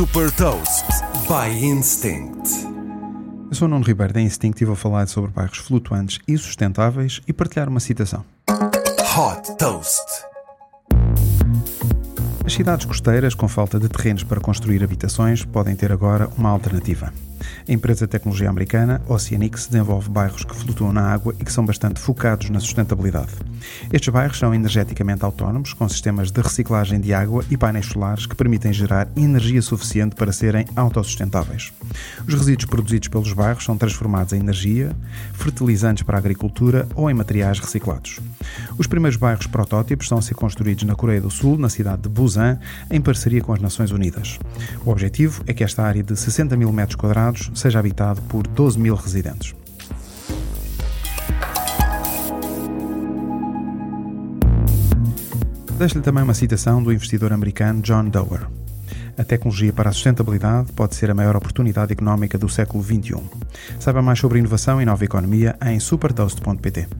Super Toast by Instinct. Eu sou o Nuno Ribeiro da Instinct e vou falar sobre bairros flutuantes e sustentáveis e partilhar uma citação. Hot Toast. As cidades costeiras, com falta de terrenos para construir habitações, podem ter agora uma alternativa. A empresa de tecnologia americana Oceanic desenvolve bairros que flutuam na água e que são bastante focados na sustentabilidade. Estes bairros são energeticamente autónomos, com sistemas de reciclagem de água e painéis solares que permitem gerar energia suficiente para serem autossustentáveis. Os resíduos produzidos pelos bairros são transformados em energia, fertilizantes para a agricultura ou em materiais reciclados. Os primeiros bairros protótipos estão a ser construídos na Coreia do Sul, na cidade de Busan, em parceria com as Nações Unidas. O objetivo é que esta área de 60 mil metros quadrados seja habitado por 12 mil residentes. Deixo-lhe também uma citação do investidor americano John Dower. A tecnologia para a sustentabilidade pode ser a maior oportunidade económica do século XXI. Saiba mais sobre inovação e nova economia em supertoast.pt.